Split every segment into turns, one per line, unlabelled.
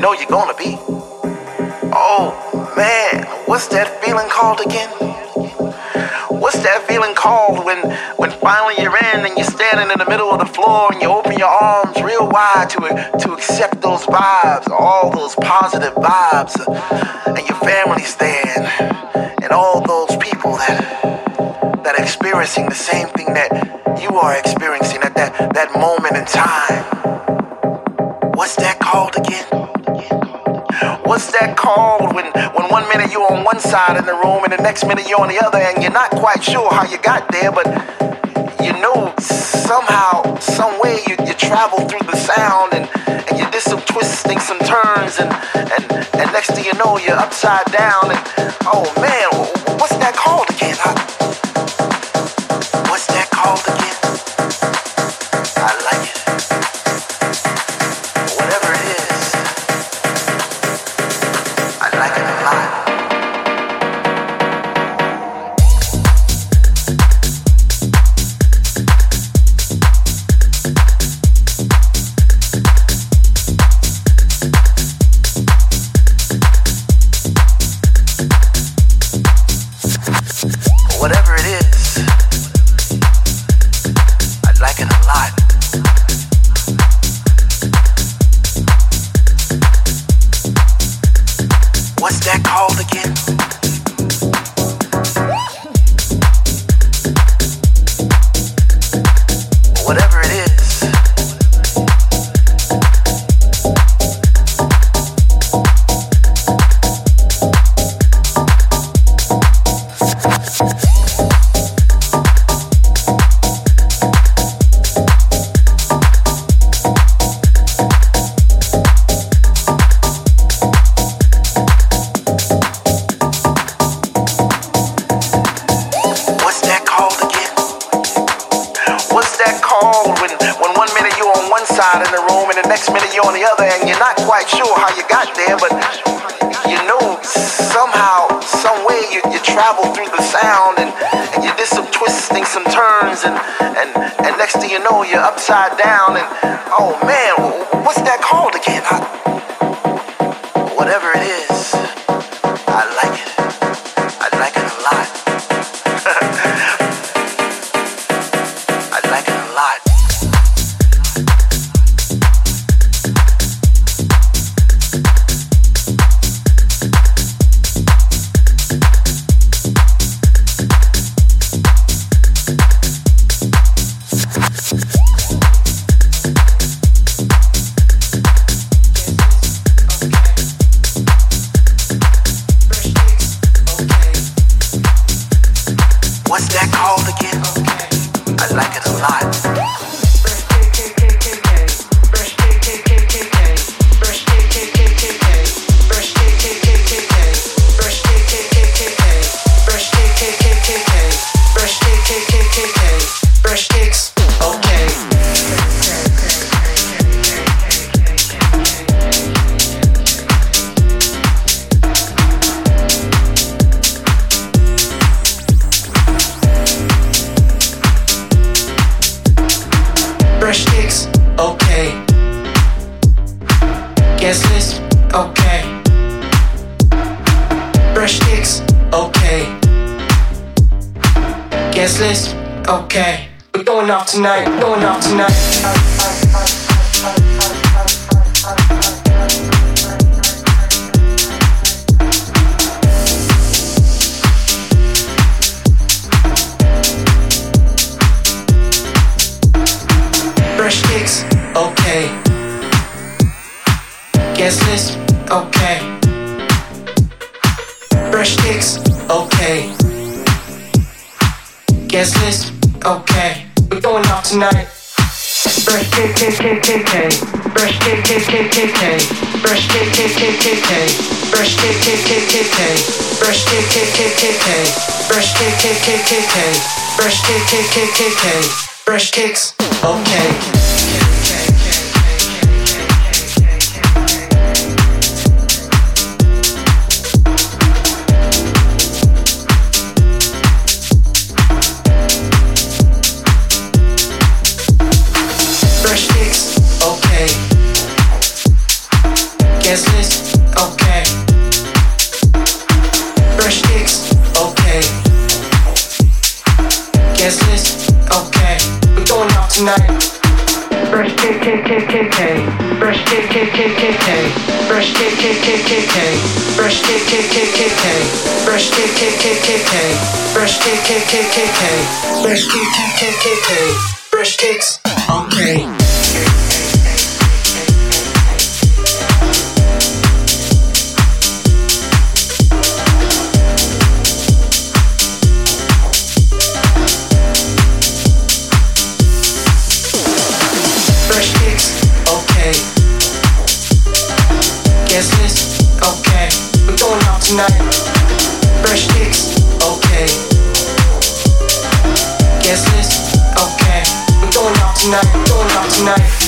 Know you're gonna be. Oh man, what's that feeling called again? What's that feeling called when, when finally you're in and you're standing in the middle of the floor and you open your arms real wide to, to accept those vibes, all those positive vibes, uh, and your family's there and, and all those people that, that are experiencing the same thing that you are experiencing at that, that moment in time. What's that called again? What's that called when, when one minute you're on one side of the room and the next minute you're on the other and you're not quite sure how you got there, but you know somehow, some way you, you travel through the sound and, and you did some twisting, some turns, and, and, and next thing you know, you're upside down and oh man, what's that called again? I, upside down and oh man,
Guest list, okay. We're going off tonight, going off tonight. fresh sticks, okay. Guest list, okay. Guest list, okay. We're going out tonight. Fresh kick, kick, kick, kick, kick. Fresh kick, kick, kick, kick, kick. Fresh kick, kick, kick, kick, kick. Fresh kick, kick, kick, kick, kick. Fresh kick, kick, kick, kick, kick. Fresh kick, kick, kick, kick, kick. Fresh kick, kick, kick, kick, kick. Fresh kicks, okay. Fresh kicks, okay. Going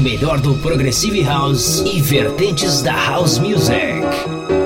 melhor do Progressive House e vertentes da House Music.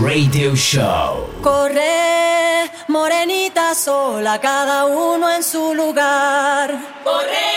Radio Show.
Corre, morenita sola, cada uno en su lugar.
Corre.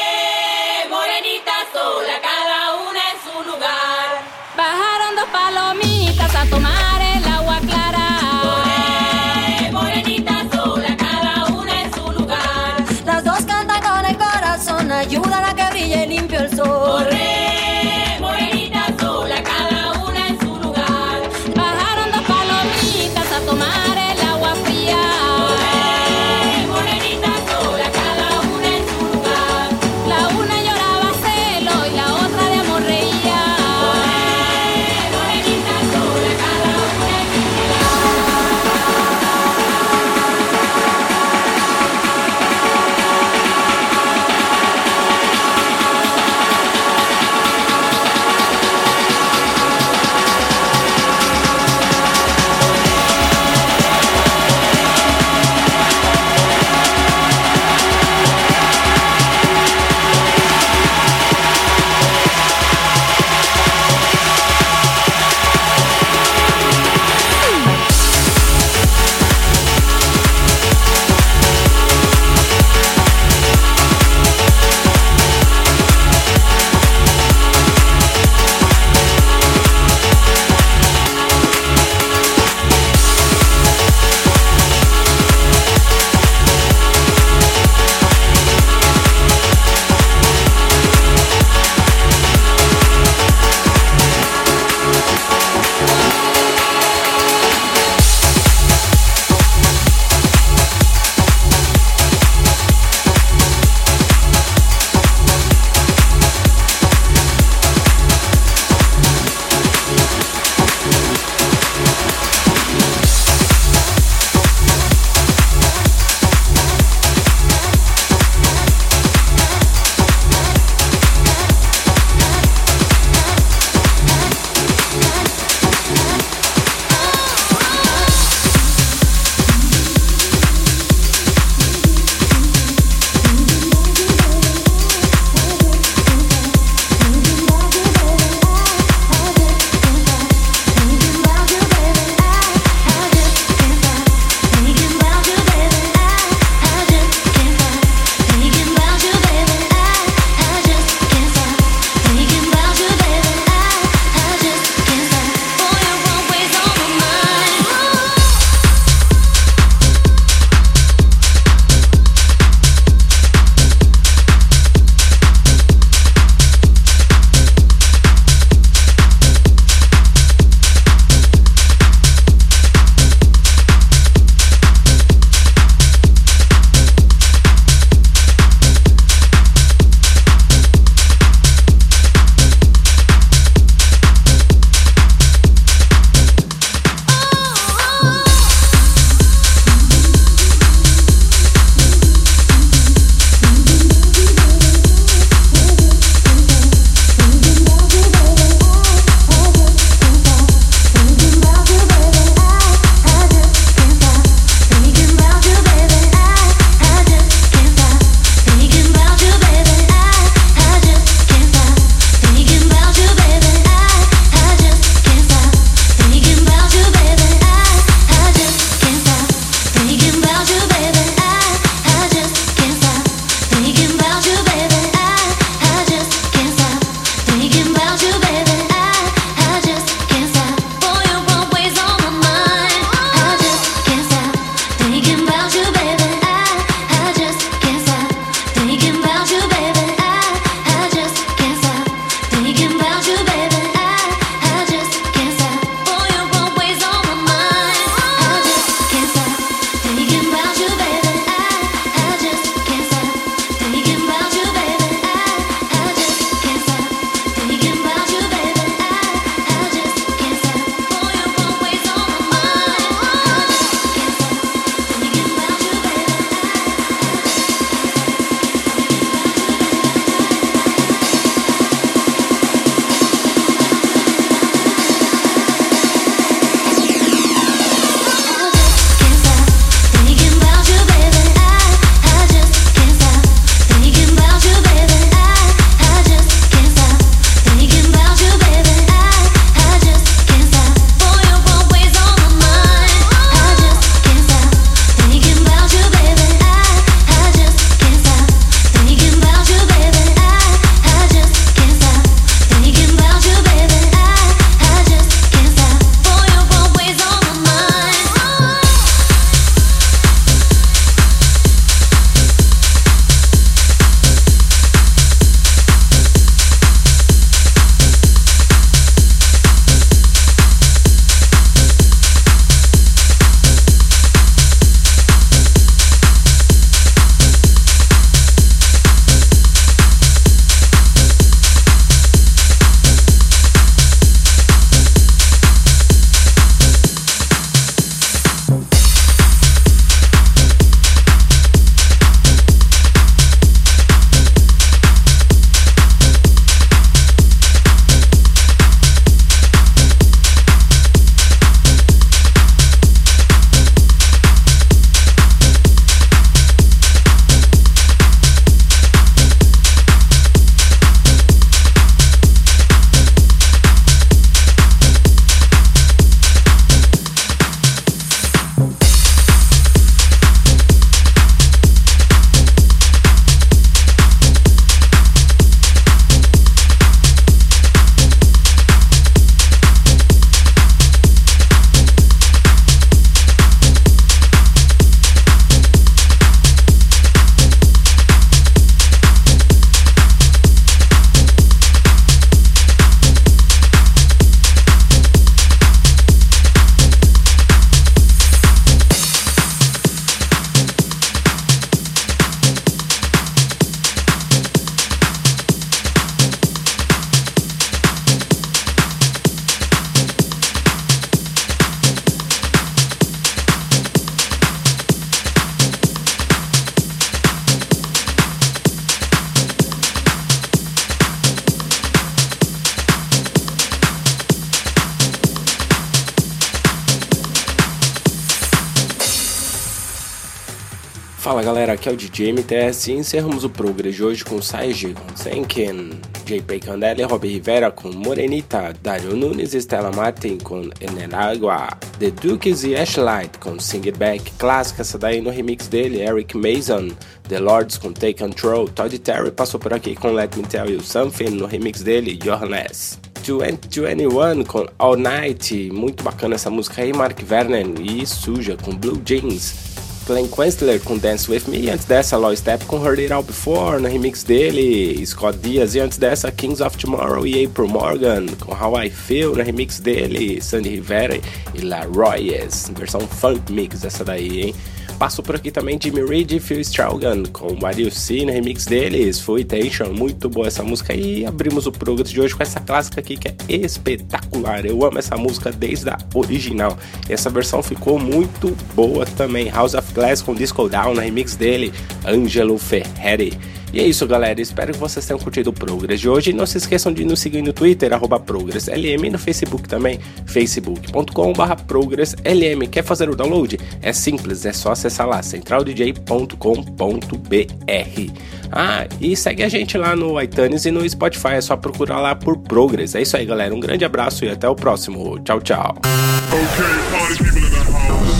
Fala galera, aqui é o DJ MTS e encerramos o Progress de hoje com Saiji com Senken, JP Candela e Robbie Rivera com Morenita, Dario Nunes e Stella Martin com Eneragua, The Dukes e Ashlight com Sing It Back, clássica essa daí no remix dele, Eric Mason, The Lords com Take Control, Todd Terry passou por aqui com Let Me Tell You Something no remix dele, Johannes. 21 com All Night, muito bacana essa música aí, Mark Vernon e Suja com Blue Jeans. Glenn Questler com Dance With Me, antes dessa Low Step com Heard It All Before, no remix dele, Scott Diaz, e antes dessa Kings of Tomorrow e April Morgan com How I Feel, no remix dele, Sandy Rivera e La Royes, versão funk mix essa daí, hein? Passou por aqui também Jimmy Reed e Phil Straugan com Mario C no remix deles. Foi Tension, muito boa essa música. E abrimos o programa de hoje com essa clássica aqui que é espetacular. Eu amo essa música desde a original. E essa versão ficou muito boa também. House of Glass com Disco Down no remix dele, Angelo Ferreri. E é isso, galera. Espero que vocês tenham curtido o Progress de hoje. Não se esqueçam de nos seguir no Twitter, ProgressLM, e no Facebook também, facebook.com.br ProgressLM. Quer fazer o download? É simples, é só acessar lá, centraldj.com.br. Ah, e segue a gente lá no iTunes e no Spotify, é só procurar lá por Progress. É isso aí, galera. Um grande abraço e até o próximo. Tchau, tchau.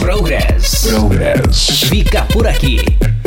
Progress. Progress. Fica por aqui.